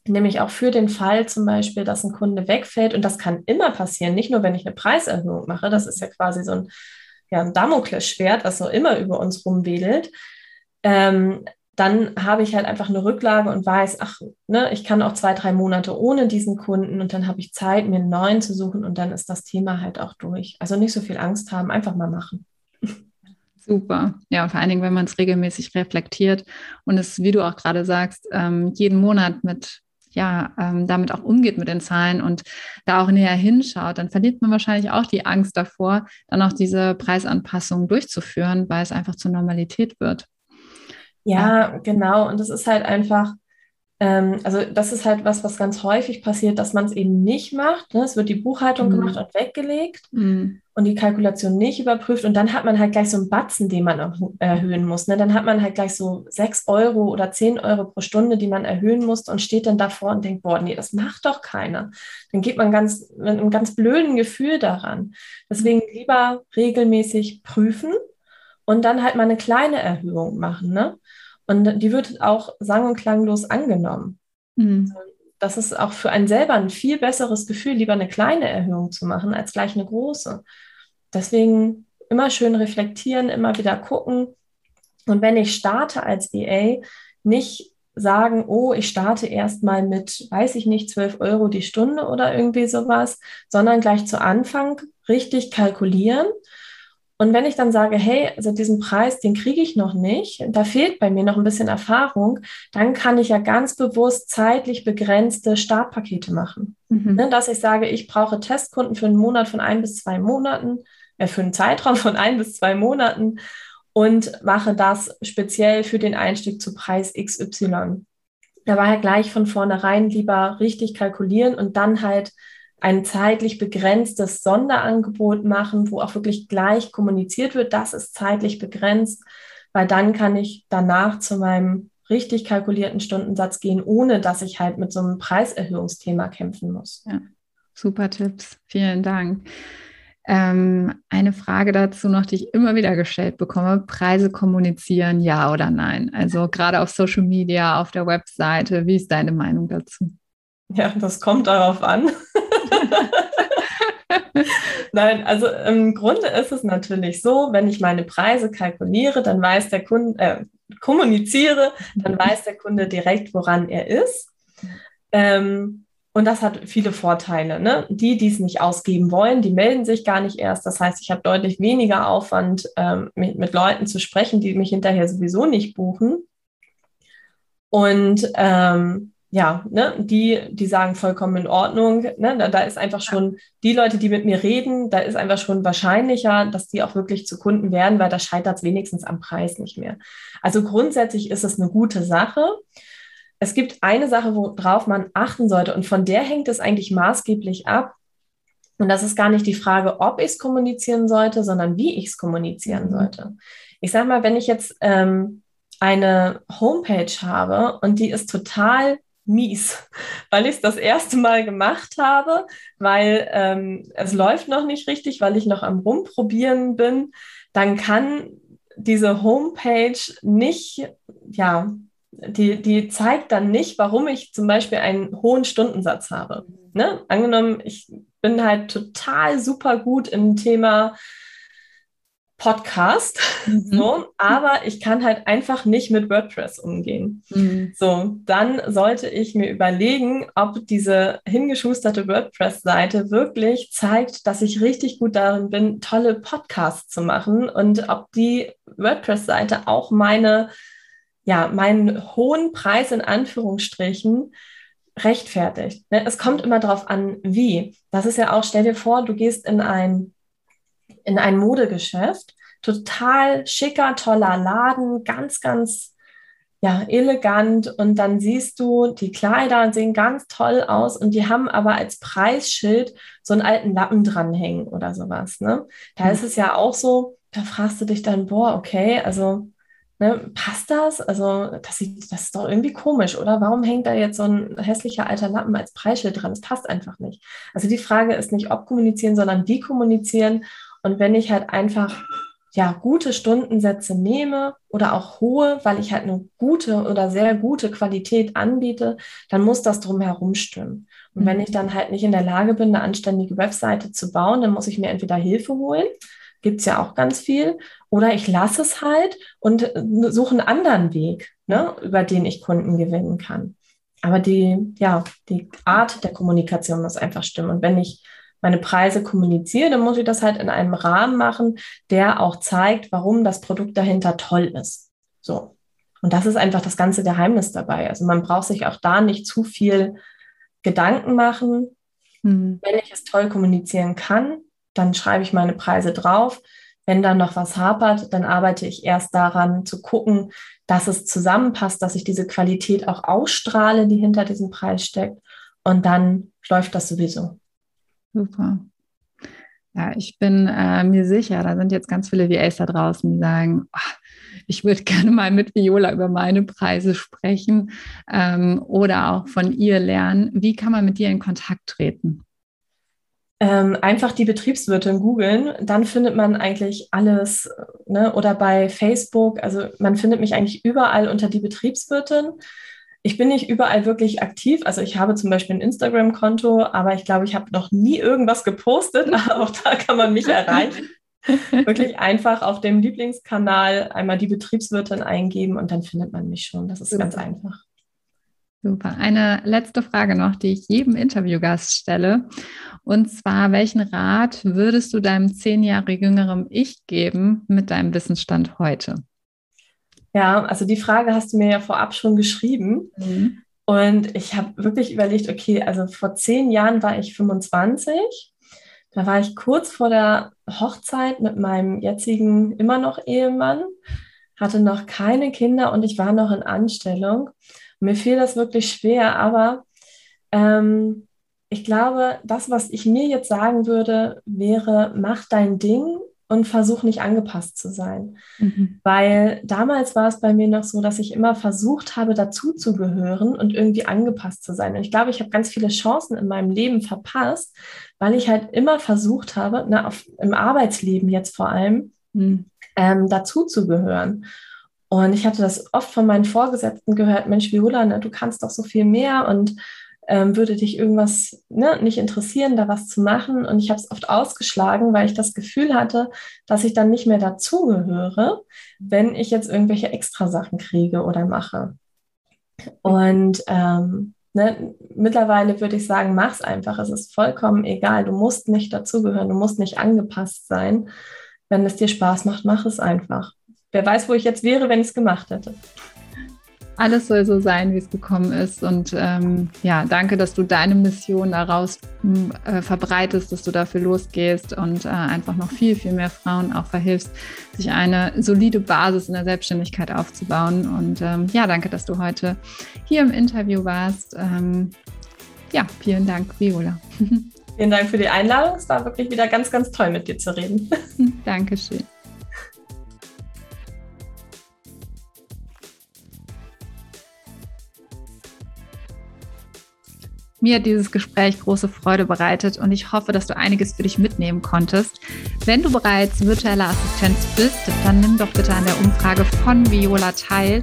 nämlich auch für den Fall zum Beispiel, dass ein Kunde wegfällt. Und das kann immer passieren, nicht nur, wenn ich eine Preiserhöhung mache, das ist ja quasi so ein, ja, ein Damoklesschwert, was so immer über uns rumwedelt ähm, dann habe ich halt einfach eine Rücklage und weiß, ach, ne, ich kann auch zwei, drei Monate ohne diesen Kunden und dann habe ich Zeit, mir einen neuen zu suchen und dann ist das Thema halt auch durch. Also nicht so viel Angst haben, einfach mal machen.
Super. Ja, vor allen Dingen, wenn man es regelmäßig reflektiert und es, wie du auch gerade sagst, ähm, jeden Monat mit ja, ähm, damit auch umgeht mit den Zahlen und da auch näher hinschaut, dann verliert man wahrscheinlich auch die Angst davor, dann auch diese Preisanpassung durchzuführen, weil es einfach zur Normalität wird.
Ja, genau. Und das ist halt einfach, ähm, also das ist halt was, was ganz häufig passiert, dass man es eben nicht macht. Ne? Es wird die Buchhaltung mhm. gemacht und weggelegt mhm. und die Kalkulation nicht überprüft. Und dann hat man halt gleich so einen Batzen, den man erhöhen muss. Ne? Dann hat man halt gleich so sechs Euro oder zehn Euro pro Stunde, die man erhöhen muss und steht dann davor und denkt, boah, nee, das macht doch keiner. Dann geht man ganz mit einem ganz blöden Gefühl daran. Deswegen lieber regelmäßig prüfen und dann halt mal eine kleine Erhöhung machen. Ne? Und die wird auch sang- und klanglos angenommen. Mhm. Das ist auch für einen selber ein viel besseres Gefühl, lieber eine kleine Erhöhung zu machen, als gleich eine große. Deswegen immer schön reflektieren, immer wieder gucken. Und wenn ich starte als EA, nicht sagen, oh, ich starte erstmal mit, weiß ich nicht, 12 Euro die Stunde oder irgendwie sowas, sondern gleich zu Anfang richtig kalkulieren. Und wenn ich dann sage, hey, also diesen Preis, den kriege ich noch nicht, da fehlt bei mir noch ein bisschen Erfahrung, dann kann ich ja ganz bewusst zeitlich begrenzte Startpakete machen. Mhm. Ne, dass ich sage, ich brauche Testkunden für einen Monat von ein bis zwei Monaten, äh, für einen Zeitraum von ein bis zwei Monaten und mache das speziell für den Einstieg zu Preis XY. Da war ja gleich von vornherein lieber richtig kalkulieren und dann halt ein zeitlich begrenztes Sonderangebot machen, wo auch wirklich gleich kommuniziert wird, das ist zeitlich begrenzt, weil dann kann ich danach zu meinem richtig kalkulierten Stundensatz gehen, ohne dass ich halt mit so einem Preiserhöhungsthema kämpfen muss.
Ja, super Tipps. Vielen Dank. Ähm, eine Frage dazu noch, die ich immer wieder gestellt bekomme: Preise kommunizieren, ja oder nein? Also gerade auf Social Media, auf der Webseite. Wie ist deine Meinung dazu?
Ja, das kommt darauf an. Nein, also im Grunde ist es natürlich so, wenn ich meine Preise kalkuliere, dann weiß der Kunde, äh, kommuniziere, dann weiß der Kunde direkt, woran er ist. Ähm, und das hat viele Vorteile. Ne? Die, die es nicht ausgeben wollen, die melden sich gar nicht erst. Das heißt, ich habe deutlich weniger Aufwand, ähm, mit, mit, Leuten zu sprechen, die mich hinterher sowieso nicht buchen. Und ähm, ja, ne, die, die sagen vollkommen in Ordnung. Ne? Da, da, ist einfach schon die Leute, die mit mir reden, da ist einfach schon wahrscheinlicher, dass die auch wirklich zu Kunden werden, weil da scheitert es wenigstens am Preis nicht mehr. Also grundsätzlich ist es eine gute Sache es gibt eine Sache, worauf man achten sollte und von der hängt es eigentlich maßgeblich ab. Und das ist gar nicht die Frage, ob ich es kommunizieren sollte, sondern wie ich es kommunizieren mhm. sollte. Ich sage mal, wenn ich jetzt ähm, eine Homepage habe und die ist total mies, weil ich es das erste Mal gemacht habe, weil ähm, es läuft noch nicht richtig, weil ich noch am Rumprobieren bin, dann kann diese Homepage nicht, ja, die, die zeigt dann nicht, warum ich zum Beispiel einen hohen Stundensatz habe. Ne? Angenommen, ich bin halt total super gut im Thema Podcast, mhm. so, aber ich kann halt einfach nicht mit WordPress umgehen. Mhm. So, dann sollte ich mir überlegen, ob diese hingeschusterte WordPress-Seite wirklich zeigt, dass ich richtig gut darin bin, tolle Podcasts zu machen und ob die WordPress-Seite auch meine ja, meinen hohen Preis in Anführungsstrichen rechtfertigt. Ne? Es kommt immer darauf an, wie. Das ist ja auch, stell dir vor, du gehst in ein, in ein Modegeschäft, total schicker, toller Laden, ganz, ganz ja, elegant und dann siehst du, die Kleider sehen ganz toll aus und die haben aber als Preisschild so einen alten Lappen dranhängen oder sowas. Ne? Da mhm. ist es ja auch so, da fragst du dich dann, boah, okay, also Ne, passt das? Also, das, sieht, das ist doch irgendwie komisch, oder? Warum hängt da jetzt so ein hässlicher alter Lappen als Preisschild dran? Das passt einfach nicht. Also, die Frage ist nicht, ob kommunizieren, sondern wie kommunizieren. Und wenn ich halt einfach ja, gute Stundensätze nehme oder auch hohe, weil ich halt eine gute oder sehr gute Qualität anbiete, dann muss das drumherum stimmen. Und mhm. wenn ich dann halt nicht in der Lage bin, eine anständige Webseite zu bauen, dann muss ich mir entweder Hilfe holen gibt es ja auch ganz viel. Oder ich lasse es halt und äh, suche einen anderen Weg, ne, über den ich Kunden gewinnen kann. Aber die, ja, die Art der Kommunikation muss einfach stimmen. Und wenn ich meine Preise kommuniziere, dann muss ich das halt in einem Rahmen machen, der auch zeigt, warum das Produkt dahinter toll ist. So. Und das ist einfach das ganze Geheimnis dabei. Also man braucht sich auch da nicht zu viel Gedanken machen. Mhm. Wenn ich es toll kommunizieren kann, dann schreibe ich meine Preise drauf. Wenn dann noch was hapert, dann arbeite ich erst daran zu gucken, dass es zusammenpasst, dass ich diese Qualität auch ausstrahle, die hinter diesem Preis steckt. Und dann läuft das sowieso.
Super. Ja, ich bin äh, mir sicher, da sind jetzt ganz viele VAs da draußen, die sagen, oh, ich würde gerne mal mit Viola über meine Preise sprechen ähm, oder auch von ihr lernen. Wie kann man mit dir in Kontakt treten?
ähm, einfach die Betriebswirtin googeln, dann findet man eigentlich alles. Ne? Oder bei Facebook, also man findet mich eigentlich überall unter die Betriebswirtin. Ich bin nicht überall wirklich aktiv. Also ich habe zum Beispiel ein Instagram-Konto, aber ich glaube, ich habe noch nie irgendwas gepostet. Aber auch da kann man mich erreichen. wirklich einfach auf dem Lieblingskanal einmal die Betriebswirtin eingeben und dann findet man mich schon. Das ist ganz einfach.
Super. Eine letzte Frage noch, die ich jedem Interviewgast stelle. Und zwar, welchen Rat würdest du deinem zehn Jahre jüngeren Ich geben mit deinem Wissensstand heute?
Ja, also die Frage hast du mir ja vorab schon geschrieben. Mhm. Und ich habe wirklich überlegt, okay, also vor zehn Jahren war ich 25. Da war ich kurz vor der Hochzeit mit meinem jetzigen immer noch Ehemann, hatte noch keine Kinder und ich war noch in Anstellung. Mir fiel das wirklich schwer, aber ähm, ich glaube, das, was ich mir jetzt sagen würde, wäre, mach dein Ding und versuch nicht angepasst zu sein. Mhm. Weil damals war es bei mir noch so, dass ich immer versucht habe, dazuzugehören und irgendwie angepasst zu sein. Und ich glaube, ich habe ganz viele Chancen in meinem Leben verpasst, weil ich halt immer versucht habe, ne, auf, im Arbeitsleben jetzt vor allem, mhm. ähm, dazuzugehören. Und ich hatte das oft von meinen Vorgesetzten gehört, Mensch, Viola, ne, du kannst doch so viel mehr und ähm, würde dich irgendwas ne, nicht interessieren, da was zu machen. Und ich habe es oft ausgeschlagen, weil ich das Gefühl hatte, dass ich dann nicht mehr dazugehöre, wenn ich jetzt irgendwelche Extrasachen kriege oder mache. Und ähm, ne, mittlerweile würde ich sagen, mach's einfach. Es ist vollkommen egal. Du musst nicht dazugehören, du musst nicht angepasst sein. Wenn es dir Spaß macht, mach es einfach. Wer weiß, wo ich jetzt wäre, wenn ich es gemacht hätte.
Alles soll so sein, wie es gekommen ist. Und ähm, ja, danke, dass du deine Mission daraus äh, verbreitest, dass du dafür losgehst und äh, einfach noch viel, viel mehr Frauen auch verhilfst, sich eine solide Basis in der Selbstständigkeit aufzubauen. Und ähm, ja, danke, dass du heute hier im Interview warst. Ähm, ja, vielen Dank, Viola.
Vielen Dank für die Einladung. Es war wirklich wieder ganz, ganz toll, mit dir zu reden.
Dankeschön. Mir hat dieses Gespräch große Freude bereitet und ich hoffe, dass du einiges für dich mitnehmen konntest. Wenn du bereits virtuelle Assistenz bist, dann nimm doch bitte an der Umfrage von Viola teil.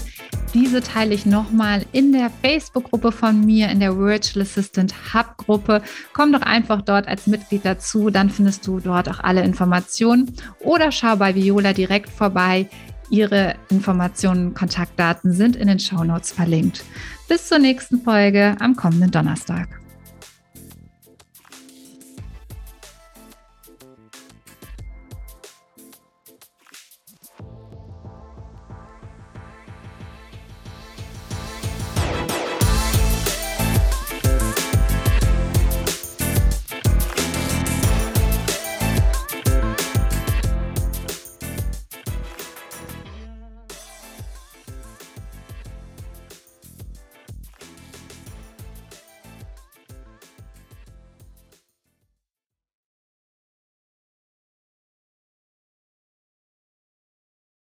Diese teile ich nochmal in der Facebook-Gruppe von mir, in der Virtual Assistant Hub Gruppe. Komm doch einfach dort als Mitglied dazu, dann findest du dort auch alle Informationen. Oder schau bei Viola direkt vorbei. Ihre Informationen, Kontaktdaten sind in den Show Notes verlinkt. Bis zur nächsten Folge am kommenden Donnerstag.